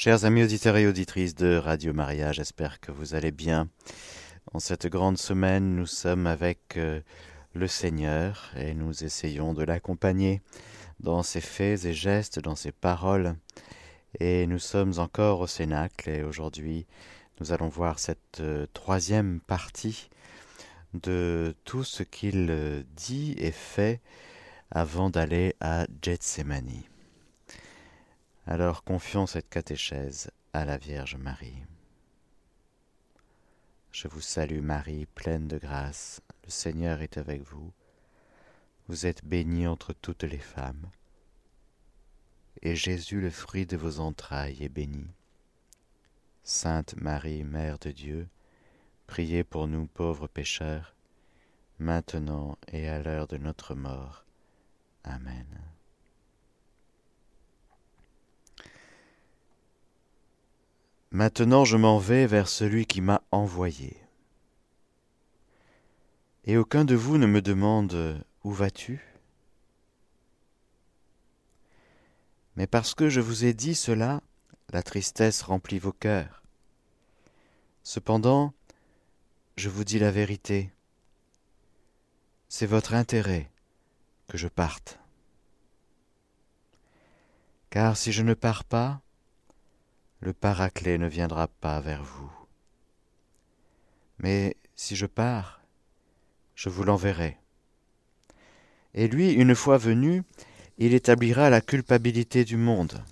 Chers amis auditeurs et auditrices de Radio Maria, j'espère que vous allez bien. En cette grande semaine, nous sommes avec euh, le Seigneur et nous essayons de l'accompagner dans ses faits et gestes, dans ses paroles. Et nous sommes encore au Cénacle et aujourd'hui, nous allons voir cette euh, troisième partie de tout ce qu'il euh, dit et fait avant d'aller à Gethsemane. Alors confions cette catéchèse à la Vierge Marie. Je vous salue Marie, pleine de grâce, le Seigneur est avec vous. Vous êtes bénie entre toutes les femmes, et Jésus, le fruit de vos entrailles, est béni. Sainte Marie, Mère de Dieu, priez pour nous pauvres pécheurs, maintenant et à l'heure de notre mort. Amen. Maintenant je m'en vais vers celui qui m'a envoyé. Et aucun de vous ne me demande Où vas-tu? Mais parce que je vous ai dit cela, la tristesse remplit vos cœurs. Cependant, je vous dis la vérité. C'est votre intérêt que je parte. Car si je ne pars pas, le Paraclet ne viendra pas vers vous. Mais si je pars, je vous l'enverrai. Et lui, une fois venu, il établira la culpabilité du monde,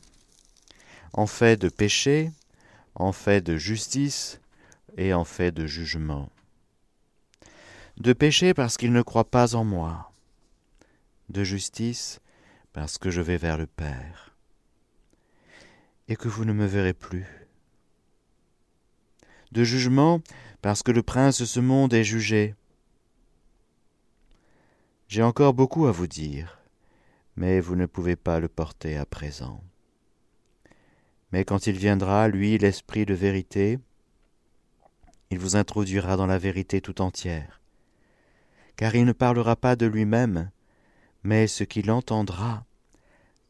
en fait de péché, en fait de justice et en fait de jugement. De péché parce qu'il ne croit pas en moi, de justice parce que je vais vers le Père et que vous ne me verrez plus. De jugement, parce que le prince de ce monde est jugé. J'ai encore beaucoup à vous dire, mais vous ne pouvez pas le porter à présent. Mais quand il viendra, lui, l'Esprit de vérité, il vous introduira dans la vérité tout entière, car il ne parlera pas de lui-même, mais ce qu'il entendra,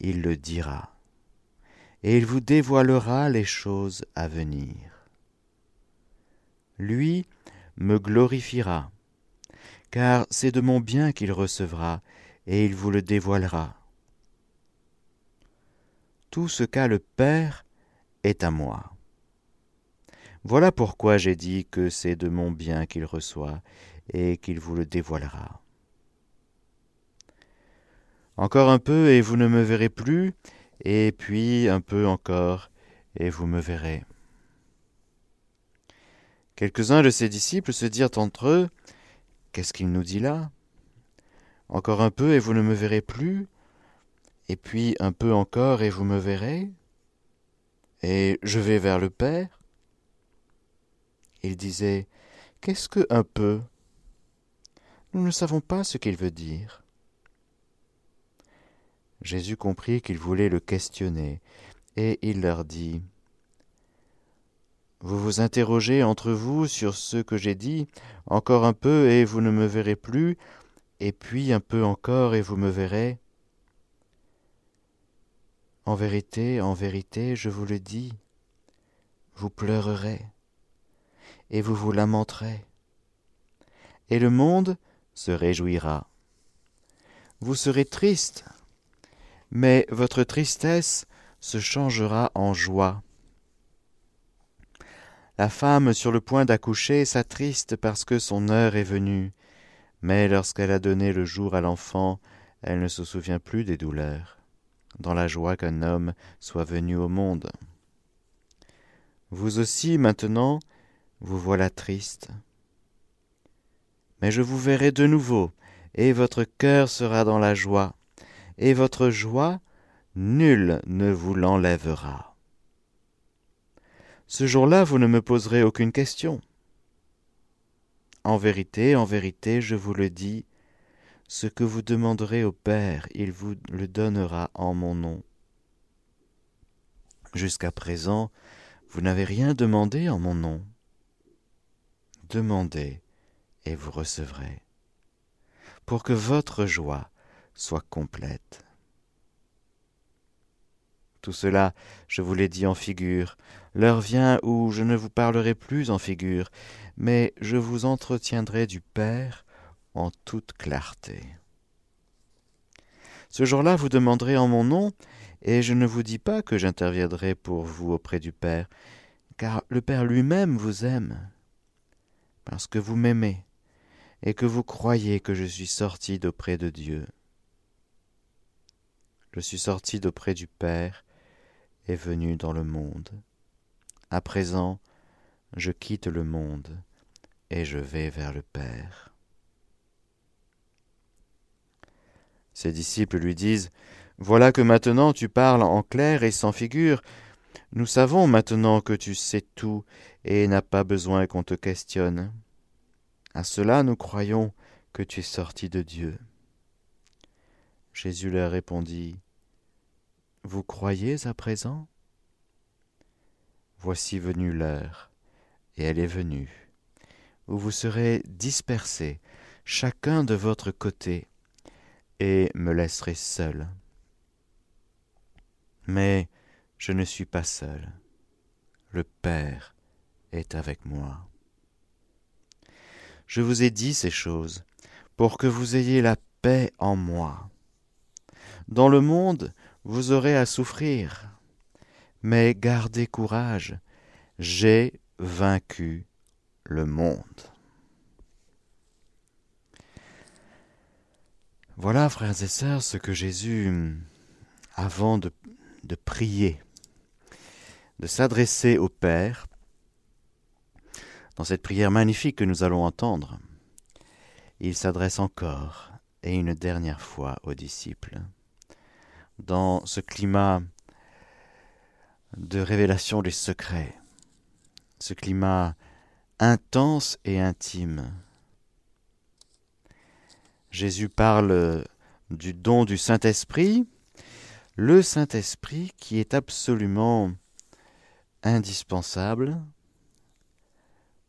il le dira et il vous dévoilera les choses à venir. Lui me glorifiera, car c'est de mon bien qu'il recevra, et il vous le dévoilera. Tout ce qu'a le Père est à moi. Voilà pourquoi j'ai dit que c'est de mon bien qu'il reçoit, et qu'il vous le dévoilera. Encore un peu, et vous ne me verrez plus, et puis un peu encore, et vous me verrez. Quelques-uns de ses disciples se dirent entre eux, Qu'est-ce qu'il nous dit là? Encore un peu, et vous ne me verrez plus, et puis un peu encore, et vous me verrez, et je vais vers le Père. Il disait, Qu'est-ce que un peu? Nous ne savons pas ce qu'il veut dire. Jésus comprit qu'ils voulaient le questionner, et il leur dit Vous vous interrogez entre vous sur ce que j'ai dit, encore un peu et vous ne me verrez plus, et puis un peu encore et vous me verrez. En vérité, en vérité, je vous le dis, vous pleurerez, et vous vous lamenterez, et le monde se réjouira. Vous serez triste, mais votre tristesse se changera en joie. La femme sur le point d'accoucher s'attriste parce que son heure est venue, mais lorsqu'elle a donné le jour à l'enfant, elle ne se souvient plus des douleurs, dans la joie qu'un homme soit venu au monde. Vous aussi, maintenant, vous voilà triste. Mais je vous verrai de nouveau, et votre cœur sera dans la joie, et votre joie, nul ne vous l'enlèvera. Ce jour-là, vous ne me poserez aucune question. En vérité, en vérité, je vous le dis, ce que vous demanderez au Père, il vous le donnera en mon nom. Jusqu'à présent, vous n'avez rien demandé en mon nom. Demandez, et vous recevrez, pour que votre joie soit complète. Tout cela, je vous l'ai dit en figure. L'heure vient où je ne vous parlerai plus en figure, mais je vous entretiendrai du Père en toute clarté. Ce jour-là, vous demanderez en mon nom, et je ne vous dis pas que j'interviendrai pour vous auprès du Père, car le Père lui-même vous aime, parce que vous m'aimez, et que vous croyez que je suis sorti d'auprès de Dieu. Je suis sorti d'auprès du Père et venu dans le monde. À présent, je quitte le monde et je vais vers le Père. Ses disciples lui disent Voilà que maintenant tu parles en clair et sans figure. Nous savons maintenant que tu sais tout et n'as pas besoin qu'on te questionne. À cela nous croyons que tu es sorti de Dieu. Jésus leur répondit Vous croyez à présent? Voici venue l'heure, et elle est venue, où vous serez dispersés, chacun de votre côté, et me laisserez seul. Mais je ne suis pas seul. Le Père est avec moi. Je vous ai dit ces choses pour que vous ayez la paix en moi. Dans le monde, vous aurez à souffrir, mais gardez courage, j'ai vaincu le monde. Voilà, frères et sœurs, ce que Jésus, avant de, prier, de s'adresser au Père, dans cette prière magnifique que nous allons entendre, il s'adresse encore et une dernière fois aux disciples. Dans ce climat de révélation des secrets, ce climat intense et intime. Jésus parle du don du Saint-Esprit, le Saint-Esprit qui est absolument indispensable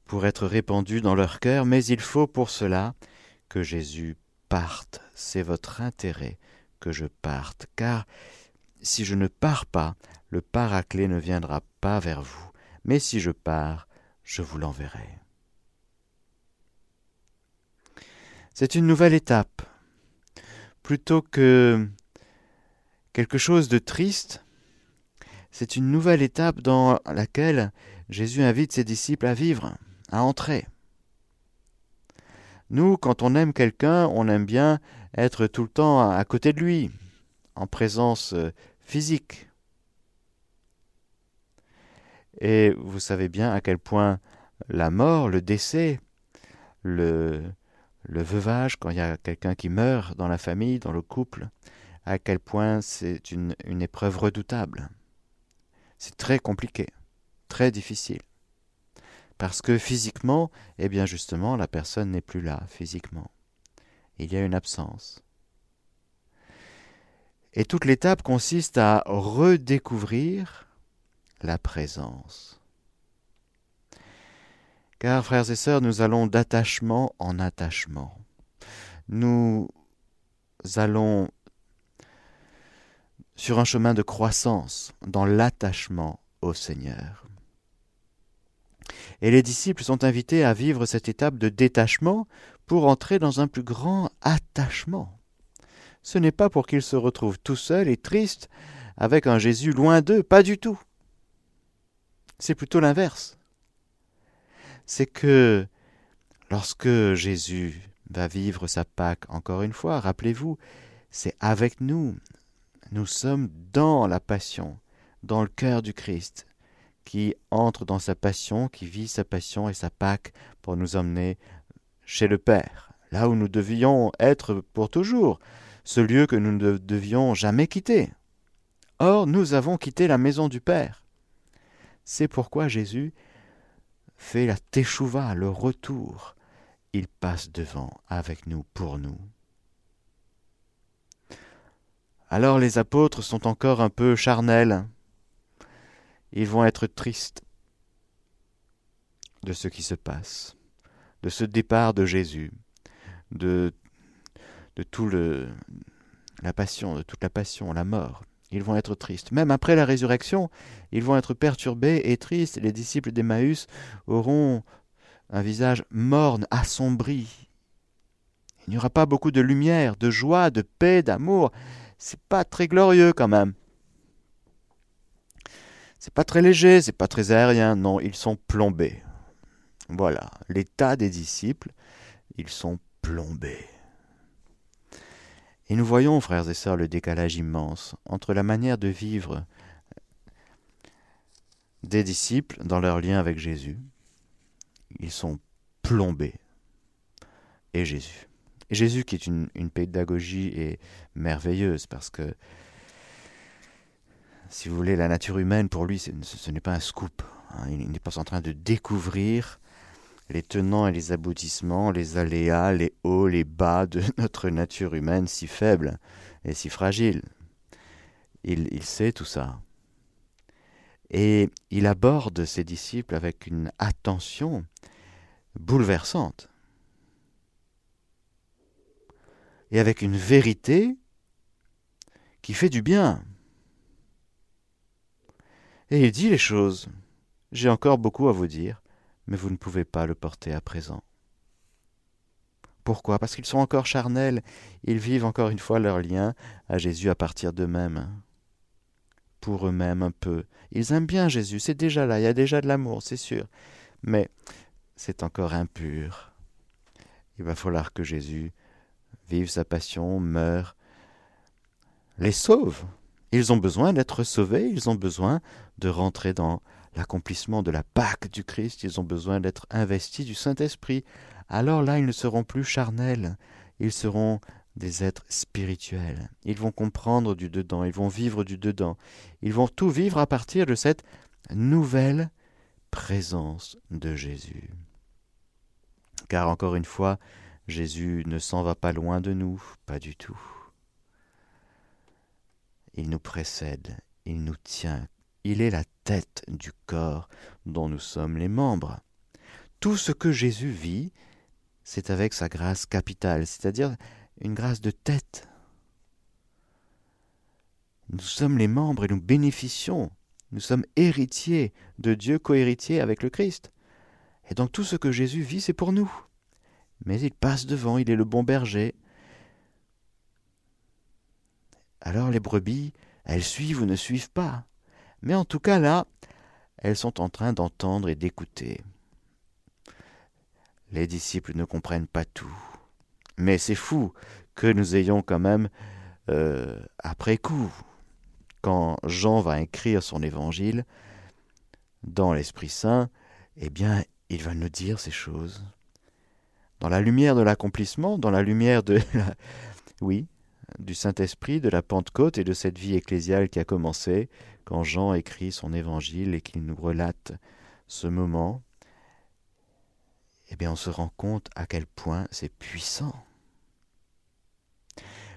pour être répandu dans leur cœur, mais il faut pour cela que Jésus parte. C'est votre intérêt que je parte, car si je ne pars pas, le Paraclet ne viendra pas vers vous, mais si je pars, je vous l'enverrai. C'est une nouvelle étape. Plutôt que quelque chose de triste, c'est une nouvelle étape dans laquelle Jésus invite ses disciples à vivre, à entrer. Nous, quand on aime quelqu'un, on aime bien être tout le temps à côté de lui, en présence euh, physique. Et vous savez bien à quel point la mort, le décès, le, veuvage, quand il y a quelqu'un qui meurt dans la famille, dans le couple, à quel point c'est une, une épreuve redoutable. C'est très compliqué, très difficile. Parce que physiquement, eh bien justement, la personne n'est plus là, physiquement. Il y a une absence. Et toute l'étape consiste à redécouvrir la présence. Car, frères et sœurs, nous allons d'attachement en attachement. Nous allons sur un chemin de croissance dans l'attachement au Seigneur. Et les disciples sont invités à vivre cette étape de détachement pour entrer dans un plus grand attachement. Ce n'est pas pour qu'ils se retrouvent tout seuls et tristes avec un Jésus loin d'eux, pas du tout. C'est plutôt l'inverse. C'est que lorsque Jésus va vivre sa Pâque, encore une fois, rappelez-vous, c'est avec nous. Nous sommes dans la passion, dans le cœur du Christ, qui entre dans sa passion, qui vit sa passion et sa Pâque pour nous emmener chez le Père, là où nous devions être pour toujours, ce lieu que nous ne devions jamais quitter. Or, nous avons quitté la maison du Père. C'est pourquoi Jésus fait la teshuva, le retour. Il passe devant avec nous, pour nous. Alors les apôtres sont encore un peu charnels. Ils vont être tristes de ce qui se passe, de ce départ de Jésus, de, de tout le la passion, de toute la passion, la mort. ils vont être tristes. Même après la résurrection, ils vont être perturbés et tristes. Les disciples d'Emmaüs auront un visage morne, assombri. Il n'y aura pas beaucoup de lumière, de joie, de paix, d'amour. C'est pas très glorieux quand même. C'est pas très léger, c'est pas très aérien. Non, ils sont plombés. Voilà, l'état des disciples, ils sont plombés. Et nous voyons, frères et sœurs, le décalage immense entre la manière de vivre des disciples dans leur lien avec Jésus. Ils sont plombés. Et Jésus. Jésus qui est une, pédagogie et merveilleuse parce que, si vous voulez, la nature humaine, pour lui, ce n'est pas un scoop. Hein. Il n'est pas en train de découvrir les tenants et les aboutissements, les aléas, les hauts, les bas de notre nature humaine si faible et si fragile. Il, sait tout ça. Et il aborde ses disciples avec une attention bouleversante. Et avec une vérité qui fait du bien. Et il dit les choses. J'ai encore beaucoup à vous dire, mais vous ne pouvez pas le porter à présent. Pourquoi? Parce qu'ils sont encore charnels, ils vivent encore une fois leur lien à Jésus à partir d'eux-mêmes. Pour eux-mêmes un peu. Ils aiment bien Jésus, c'est déjà là, il y a déjà de l'amour, c'est sûr. Mais c'est encore impur. Il va falloir que Jésus vive sa passion, meure, les sauve. Ils ont besoin d'être sauvés, ils ont besoin de rentrer dans l'accomplissement de la Pâque du Christ, ils ont besoin d'être investis du Saint-Esprit. Alors là, ils ne seront plus charnels, ils seront des êtres spirituels. Ils vont comprendre du dedans, ils vont vivre du dedans, ils vont tout vivre à partir de cette nouvelle présence de Jésus. Car encore une fois, Jésus ne s'en va pas loin de nous, pas du tout. Il nous précède, il nous tient il est la tête du corps dont nous sommes les membres. Tout ce que Jésus vit, c'est avec sa grâce capitale, c'est-à-dire une grâce de tête. Nous sommes les membres et nous bénéficions. Nous sommes héritiers de Dieu, cohéritiers avec le Christ. Et donc tout ce que Jésus vit, c'est pour nous. Mais il passe devant, il est le bon berger. Alors les brebis, elles suivent ou ne suivent pas? Mais en tout cas là, elles sont en train d'entendre et d'écouter. Les disciples ne comprennent pas tout. Mais c'est fou que nous ayons quand même, euh, après coup, quand Jean va écrire son évangile, dans l'Esprit Saint, eh bien, il va nous dire ces choses. Dans la lumière de l'accomplissement, dans la lumière de. Oui, du Saint-Esprit, de la Pentecôte et de cette vie ecclésiale qui a commencé quand Jean écrit son évangile et qu'il nous relate ce moment, eh bien on se rend compte à quel point c'est puissant.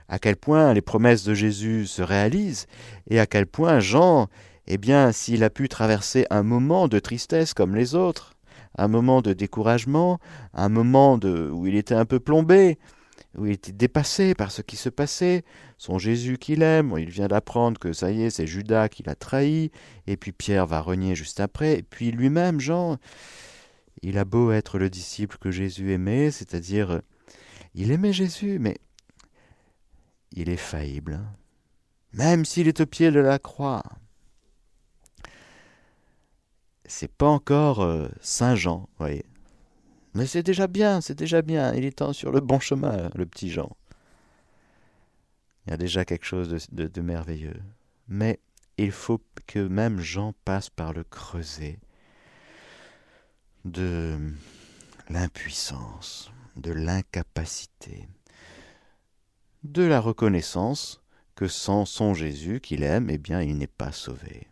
À quel point les promesses de Jésus se réalisent et à quel point Jean, eh bien s'il a pu traverser un moment de tristesse comme les autres, un moment de découragement, un moment de, où il était un peu plombé, où il était dépassé par ce qui se passait, son Jésus qu'il aime, il vient d'apprendre que ça y est, c'est Judas qui l'a trahi, et puis Pierre va renier juste après, et puis lui-même, Jean, il a beau être le disciple que Jésus aimait, c'est-à-dire, il aimait Jésus, mais il est faillible, hein. même s'il est au pied de la croix. C'est pas encore euh, Saint Jean, vous voyez. Mais c'est déjà bien, c'est déjà bien. Il est sur le bon chemin, le petit Jean. Il y a déjà quelque chose de, merveilleux. Mais il faut que même Jean passe par le creuset de l'impuissance, de l'incapacité, de la reconnaissance que sans son Jésus qu'il aime, eh bien, il n'est pas sauvé.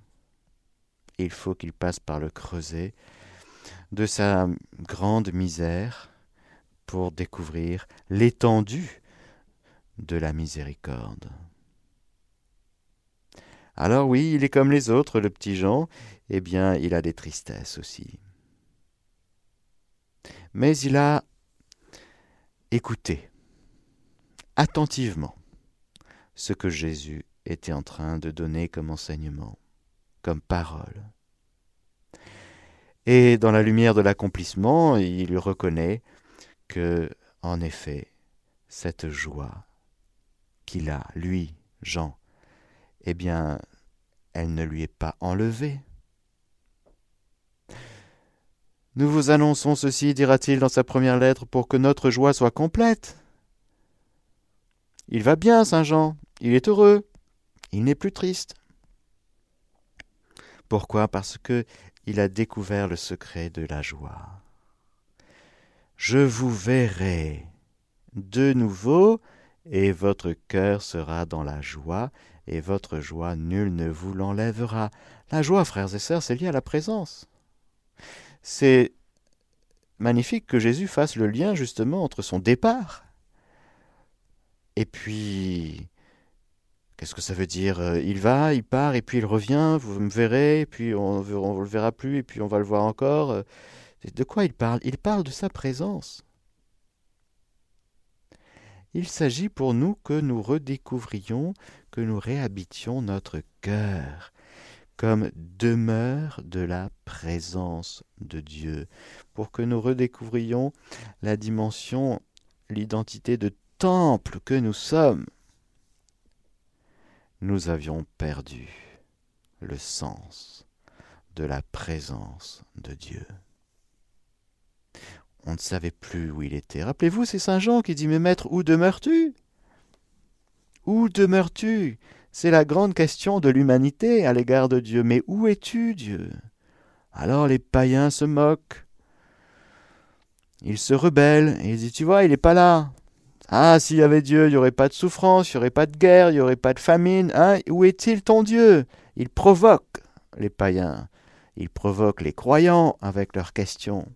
Il faut qu'il passe par le creuset de sa grande misère pour découvrir l'étendue de la miséricorde. Alors oui, il est comme les autres, le petit Jean, eh bien, il a des tristesses aussi. Mais il a écouté attentivement ce que Jésus était en train de donner comme enseignement, comme parole. Et dans la lumière de l'accomplissement, il reconnaît que, en effet, cette joie qu'il a, lui, Jean, eh bien, elle ne lui est pas enlevée. Nous vous annonçons ceci, dira-t-il dans sa première lettre, pour que notre joie soit complète. Il va bien, Saint Jean, il est heureux, il n'est plus triste. Pourquoi? Parce que il a découvert le secret de la joie. Je vous verrai de nouveau, et votre cœur sera dans la joie, et votre joie nul ne vous l'enlèvera. La joie, frères et sœurs, c'est lié à la présence. C'est magnifique que Jésus fasse le lien justement entre son départ et puis Qu'est-ce que ça veut dire euh, Il va, il part, et puis il revient, vous me verrez, et puis on ne le verra plus, et puis on va le voir encore. Euh. De quoi il parle? Il parle de sa présence. Il s'agit pour nous que nous redécouvrions, que nous réhabitions notre cœur comme demeure de la présence de Dieu, pour que nous redécouvrions la dimension, l'identité de temple que nous sommes nous avions perdu le sens de la présence de Dieu. On ne savait plus où il était. Rappelez-vous, c'est Saint Jean qui dit Mais maître, où demeures-tu? Où demeures-tu? C'est la grande question de l'humanité à l'égard de Dieu. Mais où es-tu, Dieu? Alors les païens se moquent. Ils se rebellent ils disent Tu vois, il n'est pas là. Ah, s'il y avait Dieu, il n'y aurait pas de souffrance, il n'y aurait pas de guerre, il n'y aurait pas de famine. Hein Où est-il ton Dieu? Il provoque les païens, il provoque les croyants avec leurs questions.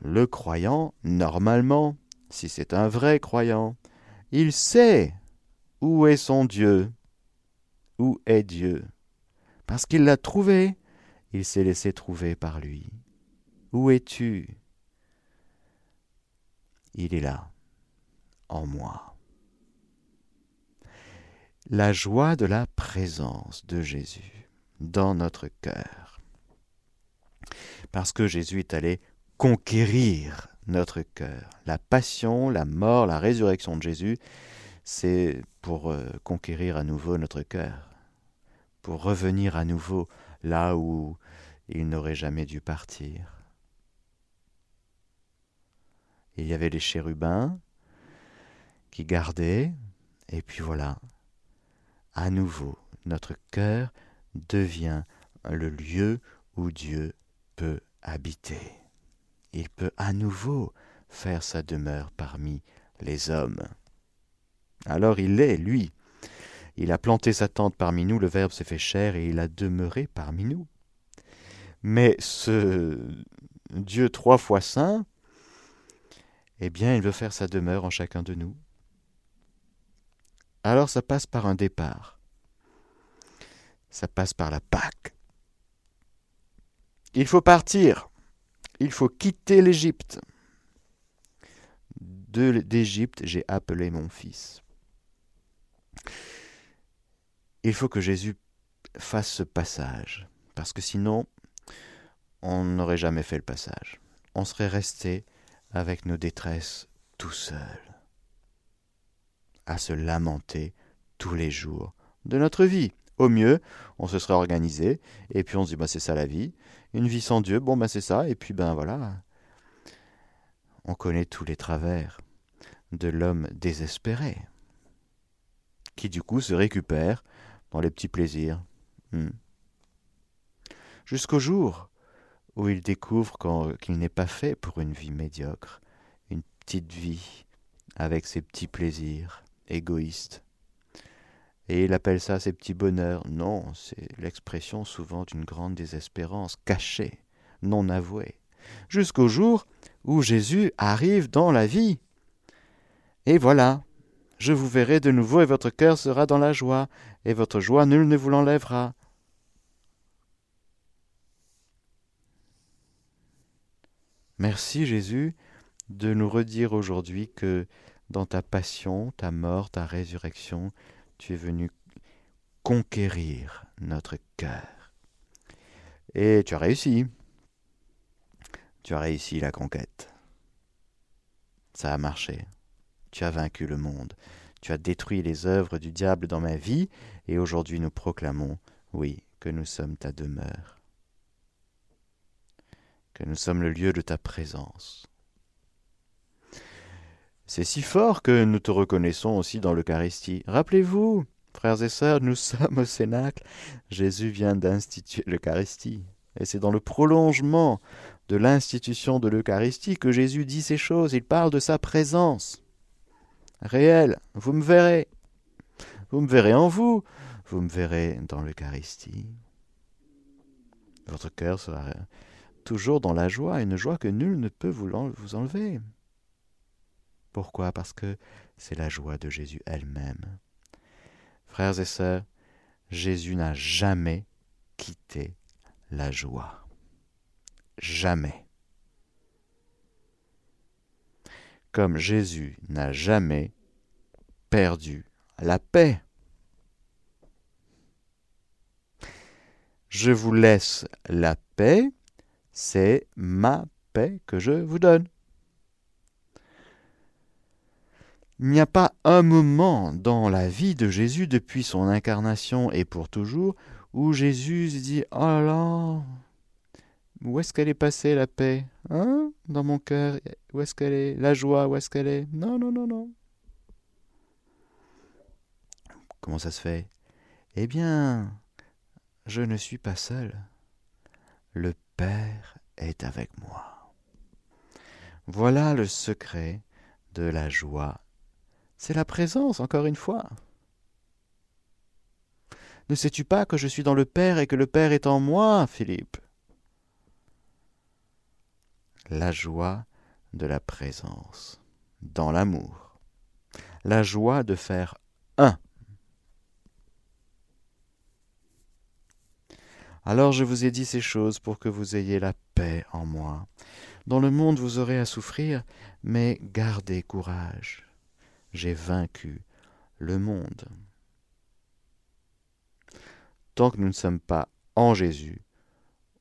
Le croyant, normalement, si c'est un vrai croyant, il sait où est son Dieu, où est Dieu, parce qu'il l'a trouvé, il s'est laissé trouver par lui. Où es-tu? Il est là, en moi. La joie de la présence de Jésus dans notre cœur. Parce que Jésus est allé conquérir notre cœur. La passion, la mort, la résurrection de Jésus, c'est pour euh, conquérir à nouveau notre cœur, pour revenir à nouveau là où il n'aurait jamais dû partir il y avait les chérubins qui gardaient, et puis voilà, à nouveau, notre cœur devient le lieu où Dieu peut habiter. Il peut à nouveau faire sa demeure parmi les hommes. Alors il est, lui. Il a planté sa tente parmi nous, le Verbe s'est fait chair et il a demeuré parmi nous. Mais ce Dieu trois fois saint, eh bien il veut faire sa demeure en chacun de nous. Alors ça passe par un départ. Ça passe par la Pâque. Il faut partir. Il faut quitter l'Égypte. D'Égypte, j'ai appelé mon fils. Il faut que Jésus fasse ce passage, parce que sinon, on n'aurait jamais fait le passage. On serait resté avec nos détresses tout seuls, à se lamenter tous les jours de notre vie. Au mieux, on se serait organisé, et puis on se dit, bah, c'est ça la vie. Une vie sans Dieu, bon, ben c'est ça, et puis ben voilà. On connaît tous les travers de l'homme désespéré, qui du coup se récupère dans les petits plaisirs. Hmm. Jusqu'au jour où il découvre qu'il n'est pas fait pour une vie médiocre, une petite vie avec ses petits plaisirs égoïstes. Et il appelle ça ses petits bonheurs. Non, c'est l'expression souvent d'une grande désespérance, cachée, non avouée, jusqu'au jour où Jésus arrive dans la vie. Et voilà, je vous verrai de nouveau et votre cœur sera dans la joie, et votre joie nul ne vous l'enlèvera. Merci Jésus de nous redire aujourd'hui que dans ta passion, ta mort, ta résurrection, tu es venu conquérir notre cœur. Et tu as réussi. Tu as réussi la conquête. Ça a marché. Tu as vaincu le monde. Tu as détruit les œuvres du diable dans ma vie, et aujourd'hui nous proclamons, oui, que nous sommes ta demeure, que nous sommes le lieu de ta présence. C'est si fort que nous te reconnaissons aussi dans l'Eucharistie. Rappelez-vous, frères et sœurs, nous sommes au Cénacle. Jésus vient d'instituer l'Eucharistie. Et c'est dans le prolongement de l'institution de l'Eucharistie que Jésus dit ces choses. Il parle de sa présence réelle. Vous me verrez. Vous me verrez en vous. Vous me verrez dans l'Eucharistie. Votre cœur sera toujours dans la joie, une joie que nul ne peut vous enlever. Pourquoi? Parce que c'est la joie de Jésus elle-même. Frères et sœurs, Jésus n'a jamais quitté la joie. Jamais. Comme Jésus n'a jamais perdu la paix. Je vous laisse la paix, c'est ma paix que je vous donne. Il n'y a pas un moment dans la vie de Jésus depuis son incarnation et pour toujours où Jésus dit Oh là où est-ce qu'elle est passée la paix Hein Dans mon cœur? Où est-ce qu'elle est? La joie, où est-ce qu'elle est? Non, non, non, non. Comment ça se fait? Eh bien, je ne suis pas seul. Le Père est avec moi. Voilà le secret de la joie c'est la présence, encore une fois. Ne sais-tu pas que je suis dans le Père et que le Père est en moi, Philippe? La joie de la présence, dans l'amour. La joie de faire un. Alors je vous ai dit ces choses pour que vous ayez la paix en moi. Dans le monde vous aurez à souffrir, mais gardez courage j'ai vaincu le monde. Tant que nous ne sommes pas en Jésus,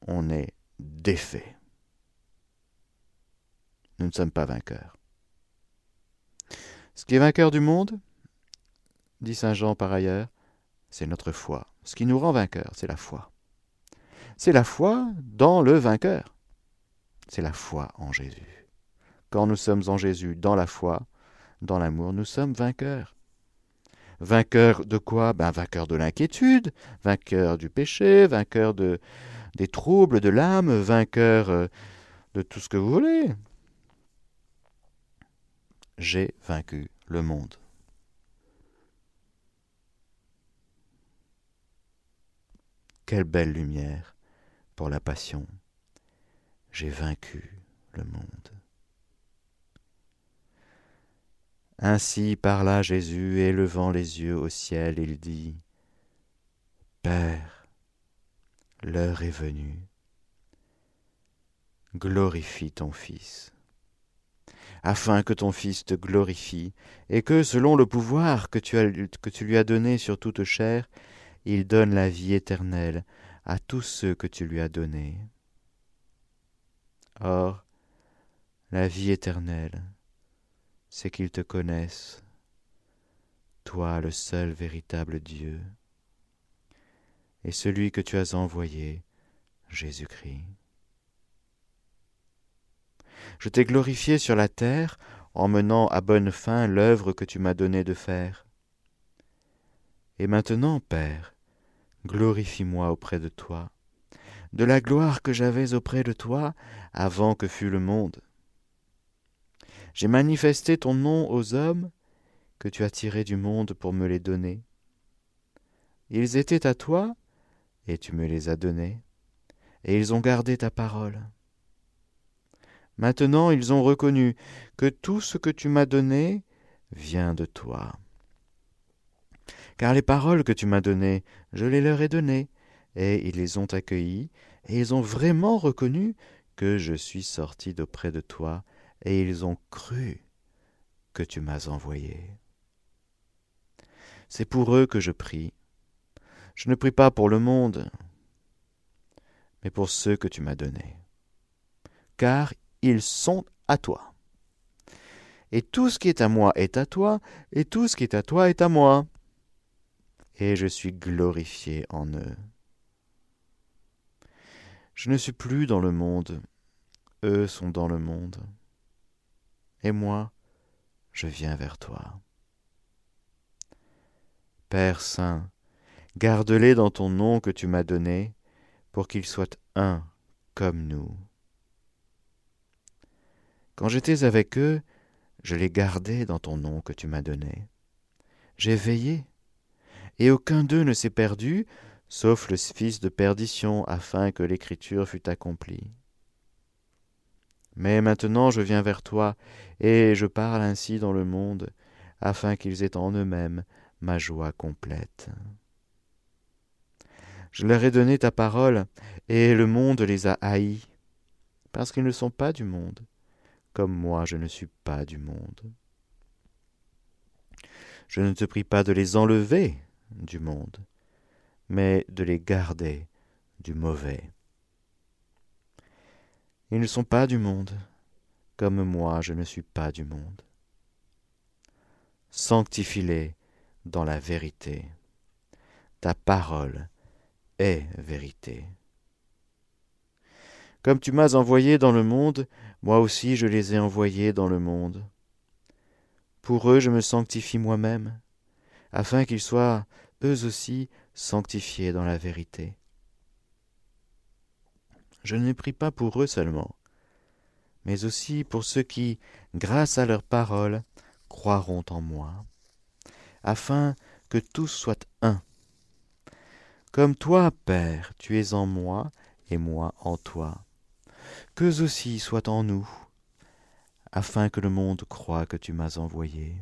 on est défait. Nous ne sommes pas vainqueurs. Ce qui est vainqueur du monde, dit Saint Jean par ailleurs, c'est notre foi. Ce qui nous rend vainqueurs, c'est la foi. C'est la foi dans le vainqueur. C'est la foi en Jésus. Quand nous sommes en Jésus dans la foi, dans l'amour, nous sommes vainqueurs. Vainqueurs de quoi? Ben, Vainqueurs de l'inquiétude, vainqueurs du péché, vainqueurs de, des troubles de l'âme, vainqueurs euh, de tout ce que vous voulez. J'ai vaincu le monde. Quelle belle lumière pour la passion. J'ai vaincu le monde. Ainsi parla Jésus, élevant les yeux au ciel, il dit, Père, l'heure est venue, glorifie ton Fils, afin que ton Fils te glorifie, et que, selon le pouvoir que tu, que tu lui as donné sur toute chair, il donne la vie éternelle à tous ceux que tu lui as donnés. Or, la vie éternelle, c'est qu'ils te connaissent, toi le seul véritable Dieu, et celui que tu as envoyé, Jésus-Christ. Je t'ai glorifié sur la terre en menant à bonne fin l'œuvre que tu m'as donné de faire. Et maintenant, Père, glorifie-moi auprès de toi, de la gloire que j'avais auprès de toi avant que fût le monde. J'ai manifesté ton nom aux hommes que tu as tirés du monde pour me les donner. Ils étaient à toi, et tu me les as donnés, et ils ont gardé ta parole. Maintenant ils ont reconnu que tout ce que tu m'as donné vient de toi. Car les paroles que tu m'as données, je les leur ai données, et ils les ont accueillies, et ils ont vraiment reconnu que je suis sorti d'auprès de toi, et ils ont cru que tu m'as envoyés. C'est pour eux que je prie. Je ne prie pas pour le monde, mais pour ceux que tu m'as donnés, car ils sont à toi. Et tout ce qui est à moi est à toi, et tout ce qui est à toi est à moi. Et je suis glorifié en eux. Je ne suis plus dans le monde, eux sont dans le monde. Et moi, je viens vers toi. Père Saint, garde-les dans ton nom que tu m'as donné, pour qu'ils soient un comme nous. Quand j'étais avec eux, je les gardais dans ton nom que tu m'as donné. J'ai veillé, et aucun d'eux ne s'est perdu, sauf le fils de perdition, afin que l'écriture fût accomplie. Mais maintenant je viens vers toi, et je parle ainsi dans le monde, afin qu'ils aient en eux-mêmes ma joie complète. Je leur ai donné ta parole, et le monde les a haïs, parce qu'ils ne sont pas du monde, comme moi je ne suis pas du monde. Je ne te prie pas de les enlever du monde, mais de les garder du mauvais. Ils ne sont pas du monde, comme moi je ne suis pas du monde. Sanctifie-les dans la vérité. Ta parole est vérité. Comme tu m'as envoyé dans le monde, moi aussi je les ai envoyés dans le monde. Pour eux je me sanctifie moi-même, afin qu'ils soient eux aussi sanctifiés dans la vérité. Je ne prie pas pour eux seulement, mais aussi pour ceux qui, grâce à leur parole, croiront en moi, afin que tous soient un. Comme toi, Père, tu es en moi et moi en toi, qu'eux aussi soient en nous, afin que le monde croie que tu m'as envoyé.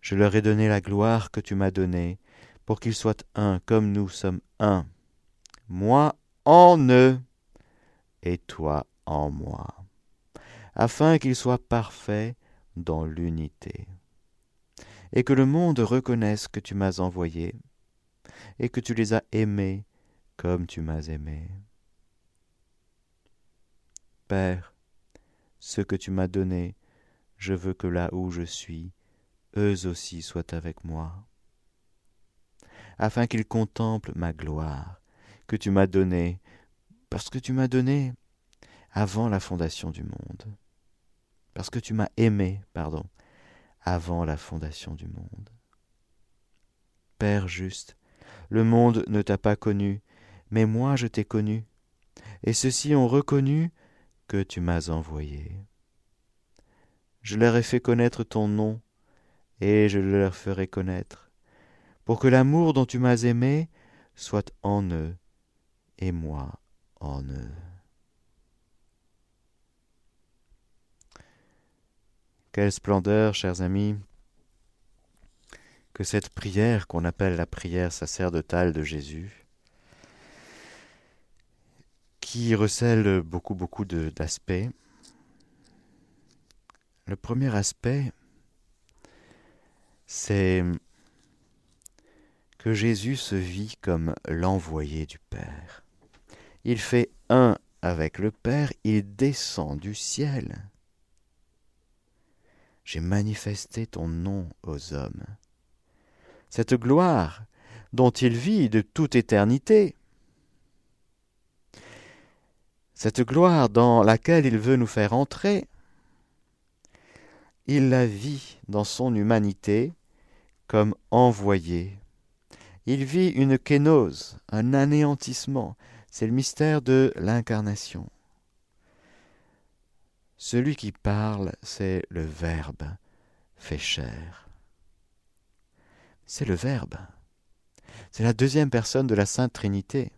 Je leur ai donné la gloire que tu m'as donnée, pour qu'ils soient un comme nous sommes un, moi en eux et toi en moi, afin qu'ils soient parfaits dans l'unité, et que le monde reconnaisse que tu m'as envoyé, et que tu les as aimés comme tu m'as aimé. Père, ce que tu m'as donné, je veux que là où je suis, eux aussi soient avec moi, afin qu'ils contemplent ma gloire que tu m'as donnée, parce que tu m'as donné avant la fondation du monde, parce que tu m'as aimé, pardon, avant la fondation du monde. Père juste, le monde ne t'a pas connu, mais moi je t'ai connu, et ceux-ci ont reconnu que tu m'as envoyé. Je leur ai fait connaître ton nom, et je le leur ferai connaître, pour que l'amour dont tu m'as aimé soit en eux, et moi en eux. Quelle splendeur, chers amis, que cette prière qu'on appelle la prière sacerdotale de Jésus, qui recèle beaucoup, beaucoup d'aspects. Le premier aspect, c'est que Jésus se vit comme l'envoyé du Père. Il fait un avec le Père, il descend du ciel. J'ai manifesté ton nom aux hommes. Cette gloire dont il vit de toute éternité, cette gloire dans laquelle il veut nous faire entrer, il la vit dans son humanité comme envoyé. Il vit une kénose, un anéantissement. C'est le mystère de l'incarnation. Celui qui parle, c'est le Verbe fait chair. C'est le Verbe. C'est la deuxième personne de la Sainte Trinité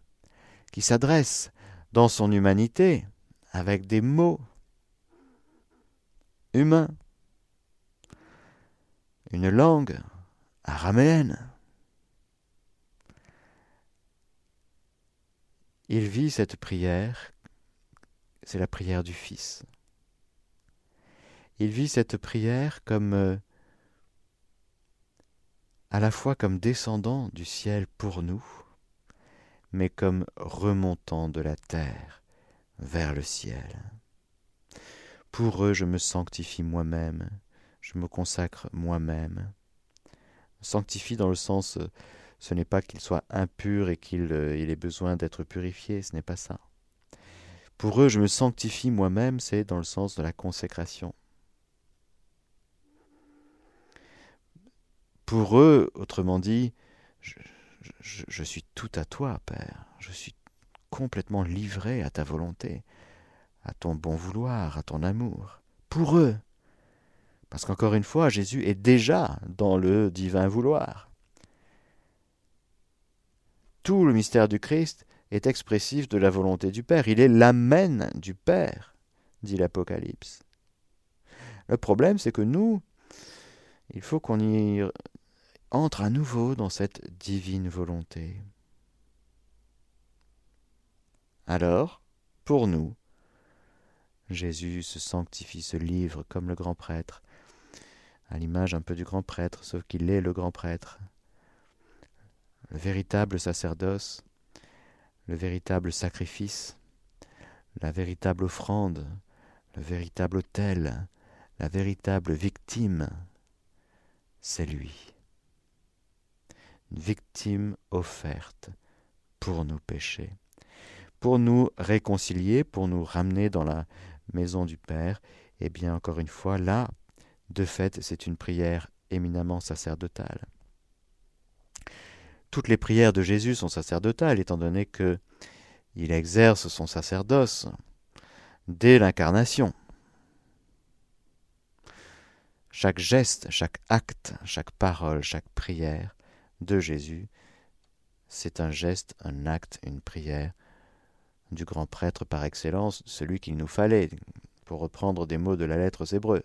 qui s'adresse dans son humanité avec des mots humains, une langue araméenne. Il vit cette prière, c'est la prière du Fils. il vit cette prière comme euh, à la fois comme descendant du ciel pour nous, mais comme remontant de la terre vers le ciel. Pour eux, je me sanctifie moi-même, je me consacre moi-même. Sanctifie dans le sens, euh, ce n'est pas qu'il soit impur et qu'il euh, ait besoin d'être purifié, ce n'est pas ça. Pour eux, je me sanctifie moi-même, c'est dans le sens de la consécration. Pour eux, autrement dit, je, je, suis tout à toi, Père. Je suis complètement livré à ta volonté, à ton bon vouloir, à ton amour. Pour eux. Parce qu'encore une fois, Jésus est déjà dans le divin vouloir. Tout le mystère du Christ est expressif de la volonté du Père. Il est l'amène du Père, dit l'Apocalypse. Le problème, c'est que nous, il faut qu'on y entre à nouveau dans cette divine volonté. Alors, pour nous, Jésus se sanctifie, se livre comme le grand prêtre, à l'image un peu du grand prêtre, sauf qu'il est le grand prêtre, le véritable sacerdoce, le véritable sacrifice, la véritable offrande, le véritable autel, la véritable victime, c'est lui victime offerte pour nos péchés, pour nous réconcilier, pour nous ramener dans la maison du Père. Et eh bien, encore une fois, là, de fait, c'est une prière éminemment sacerdotale. Toutes les prières de Jésus sont sacerdotales, étant donné que il exerce son sacerdoce dès l'incarnation. Chaque geste, chaque acte, chaque parole, chaque prière de Jésus, c'est un geste, un acte, une prière du grand prêtre par excellence, celui qu'il nous fallait, pour reprendre des mots de la lettre aux.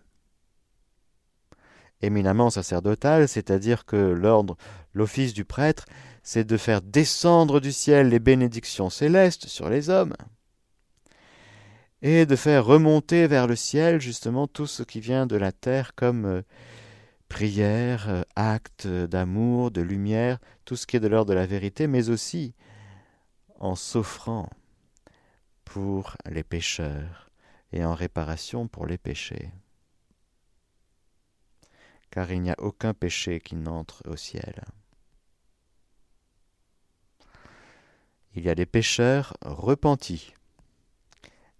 Éminemment sacerdotal, c'est-à-dire que l'ordre, l'office du prêtre, c'est de faire descendre du ciel les bénédictions célestes sur les hommes, et de faire remonter vers le ciel justement tout ce qui vient de la terre comme euh, prière, euh, acte d'amour, de lumière, tout ce qui est de l'ordre de la vérité, mais aussi en s'offrant pour les pécheurs et en réparation pour les péchés. Car il n'y a aucun péché qui n'entre au ciel. Il y a des pécheurs repentis,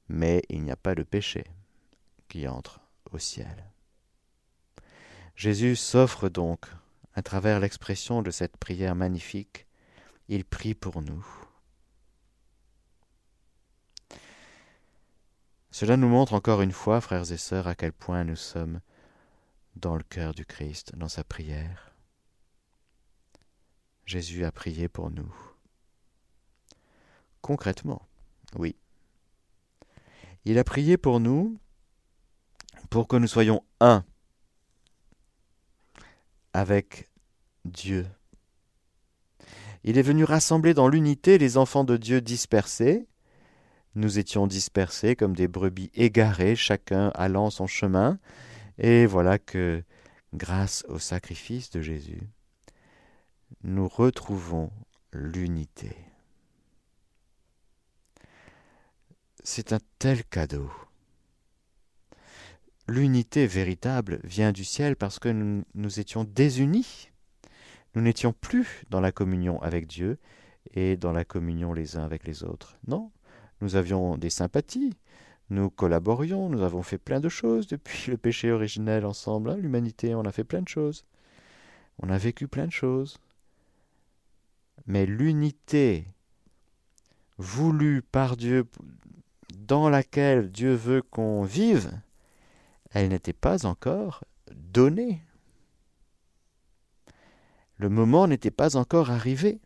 mais il n'y a pas de péché qui entre au ciel. Jésus s'offre donc, à travers l'expression de cette prière magnifique, il prie pour nous. Cela nous montre encore une fois, frères et sœurs, à quel point nous sommes dans le cœur du Christ, dans sa prière. Jésus a prié pour nous. Concrètement, oui. Il a prié pour nous pour que nous soyons un avec Dieu. Il est venu rassembler dans l'unité les enfants de Dieu dispersés. Nous étions dispersés comme des brebis égarées, chacun allant son chemin. Et voilà que, grâce au sacrifice de Jésus, nous retrouvons l'unité. C'est un tel cadeau l'unité véritable vient du ciel parce que nous, étions désunis. Nous n'étions plus dans la communion avec Dieu et dans la communion les uns avec les autres. Non, nous avions des sympathies, nous collaborions, nous avons fait plein de choses depuis le péché originel ensemble. Hein, l'humanité, on a fait plein de choses. On a vécu plein de choses. Mais l'unité voulue par Dieu, dans laquelle Dieu veut qu'on vive, elle n'était pas encore donnée. Le moment n'était pas encore arrivé.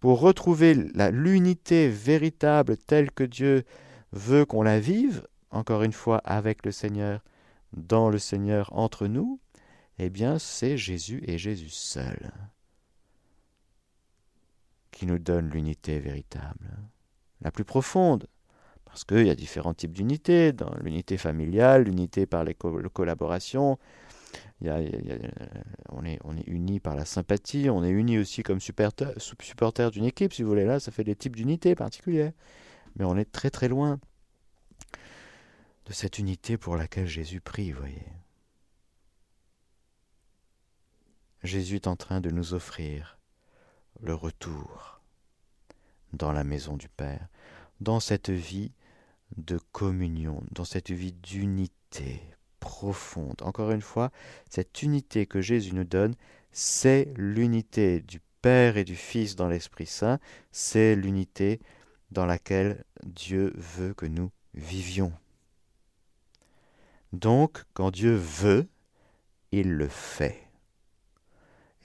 Pour retrouver l'unité véritable telle que Dieu veut qu'on la vive, encore une fois avec le Seigneur, dans le Seigneur, entre nous, eh bien c'est Jésus et Jésus seul qui nous donne l'unité véritable, la plus profonde, Parce qu'il y a différents types d'unités, dans l'unité familiale, l'unité par les collaborations, on est, on est unis par la sympathie, on est unis aussi comme supporters supporter d'une équipe, si vous voulez. Là, ça fait des types d'unités particulières. Mais on est très très loin de cette unité pour laquelle Jésus prie, voyez. Jésus est en train de nous offrir le retour dans la maison du Père, dans cette vie de communion, dans cette vie d'unité profonde. Encore une fois, cette unité que Jésus nous donne, c'est l'unité du Père et du Fils dans l'Esprit Saint, c'est l'unité dans laquelle Dieu veut que nous vivions. Donc, quand Dieu veut, il le fait.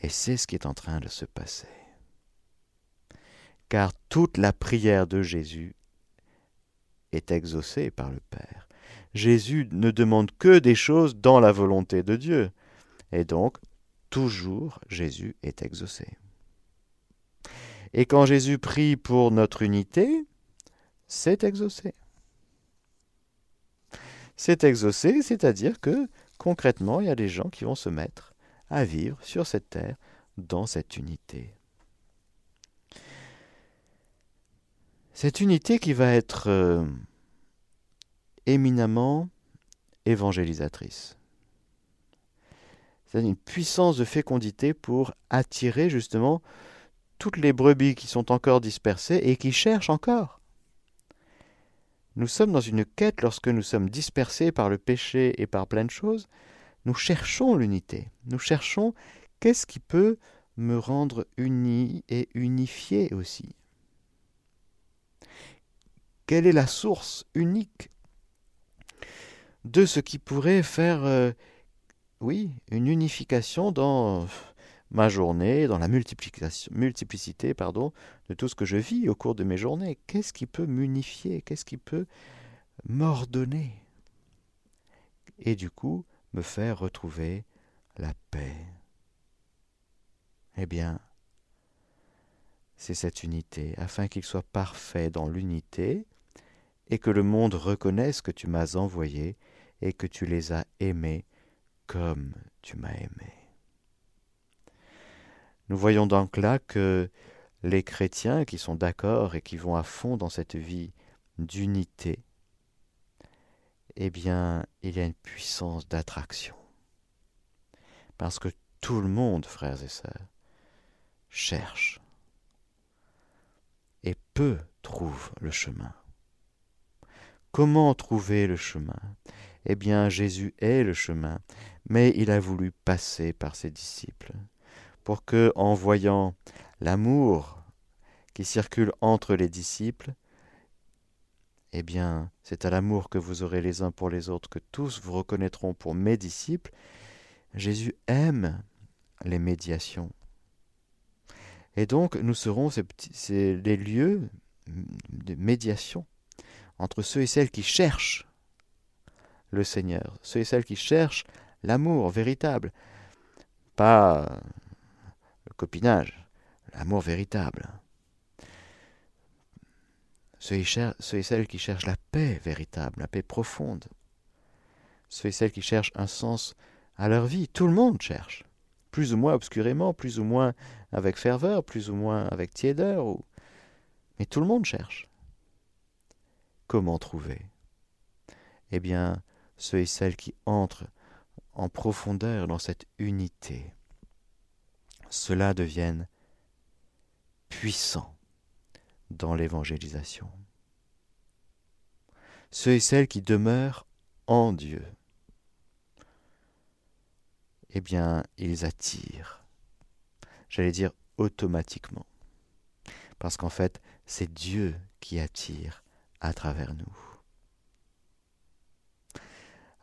Et c'est ce qui est en train de se passer. Car toute la prière de Jésus est exaucée par le Père. Jésus ne demande que des choses dans la volonté de Dieu. Et donc, toujours, Jésus est exaucé. Et quand Jésus prie pour notre unité, c'est exaucé. C'est exaucé, c'est-à-dire que concrètement, il y a des gens qui vont se mettre à vivre sur cette terre dans cette unité. Cette unité qui va être euh, éminemment évangélisatrice. C'est une puissance de fécondité pour attirer justement toutes les brebis qui sont encore dispersées et qui cherchent encore. Nous sommes dans une quête lorsque nous sommes dispersés par le péché et par plein de choses. Nous cherchons l'unité. Nous cherchons qu'est-ce qui peut me rendre uni et unifié aussi. Quelle est la source unique de ce qui pourrait faire, euh, oui, une unification dans ma journée, dans la multiplicité pardon, de tout ce que je vis au cours de mes journées. Qu'est-ce qui peut m'unifier? Qu'est-ce qui peut m'ordonner? Et du coup, me faire retrouver la paix. Eh bien, c'est cette unité, afin qu'il soit parfait dans l'unité, et que le monde reconnaisse que tu m'as envoyé et que tu les as aimés comme tu m'as aimé. Nous voyons donc là que les chrétiens qui sont d'accord et qui vont à fond dans cette vie d'unité, eh bien, il y a une puissance d'attraction. Parce que tout le monde, frères et sœurs, cherche et peu trouve le chemin. Comment trouver le chemin? Eh bien Jésus est le chemin, mais il a voulu passer par ses disciples, pour que, en voyant l'amour qui circule entre les disciples, eh bien, c'est à l'amour que vous aurez les uns pour les autres que tous vous reconnaîtront pour mes disciples. Jésus aime les médiations. Et donc, nous serons les lieux de médiation entre ceux et celles qui cherchent le Seigneur, ceux et celles qui cherchent l'amour véritable, pas copinage, l'amour véritable. Ceux et, celles qui cherchent la paix véritable, la paix profonde. Ceux et celles qui cherchent un sens à leur vie. Tout le monde cherche, plus ou moins obscurément, plus ou moins avec ferveur, plus ou moins avec tiédeur, mais tout le monde cherche. Comment trouver? Eh bien, ceux et celles qui entrent en profondeur dans cette unité, ceux-là deviennent puissants dans l'évangélisation. Ceux et celles qui demeurent en Dieu, eh bien, ils attirent, j'allais dire automatiquement, parce qu'en fait, c'est Dieu qui attire à travers nous.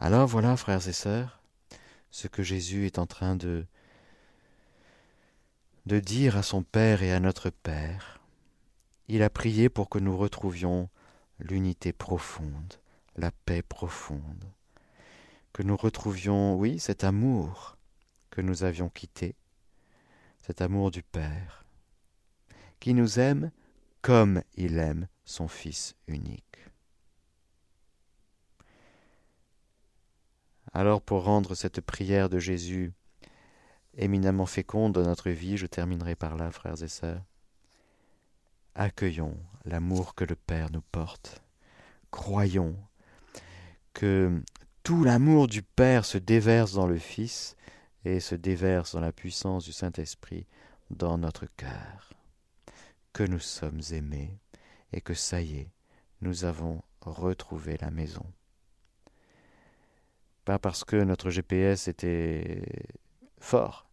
Alors voilà, frères et sœurs, ce que Jésus est en train de, de dire à son Père et à notre Père, il a prié pour que nous retrouvions l'unité profonde, la paix profonde, que nous retrouvions, oui, cet amour que nous avions quitté, cet amour du Père, qui nous aime comme il aime son Fils unique. Alors pour rendre cette prière de Jésus éminemment féconde dans notre vie, je terminerai par là, frères et sœurs. Accueillons l'amour que le Père nous porte. Croyons que tout l'amour du Père se déverse dans le Fils et se déverse dans la puissance du Saint-Esprit dans notre cœur. Que nous sommes aimés et que ça y est, nous avons retrouvé la maison. Pas parce que notre GPS était fort,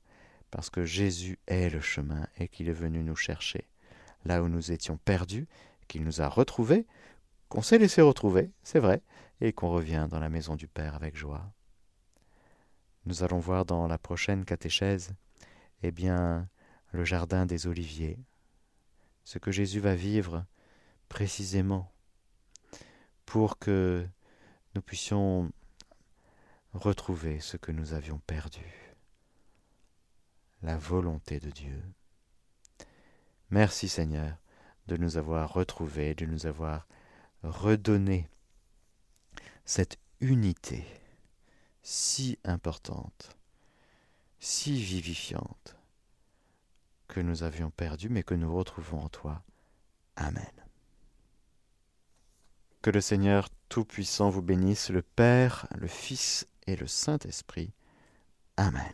parce que Jésus est le chemin et qu'il est venu nous chercher. Là où nous étions perdus, qu'il nous a retrouvés, qu'on s'est laissé retrouver, c'est vrai, et qu'on revient dans la maison du Père avec joie. Nous allons voir dans la prochaine catéchèse, eh bien, le jardin des oliviers, ce que Jésus va vivre précisément pour que nous puissions retrouver ce que nous avions perdu, la volonté de Dieu. Merci Seigneur de nous avoir retrouvés, de nous avoir redonné cette unité si importante, si vivifiante, que nous avions perdue mais que nous retrouvons en toi. Amen. Que le Seigneur Tout-Puissant vous bénisse, le Père, le Fils et le Saint-Esprit. Amen.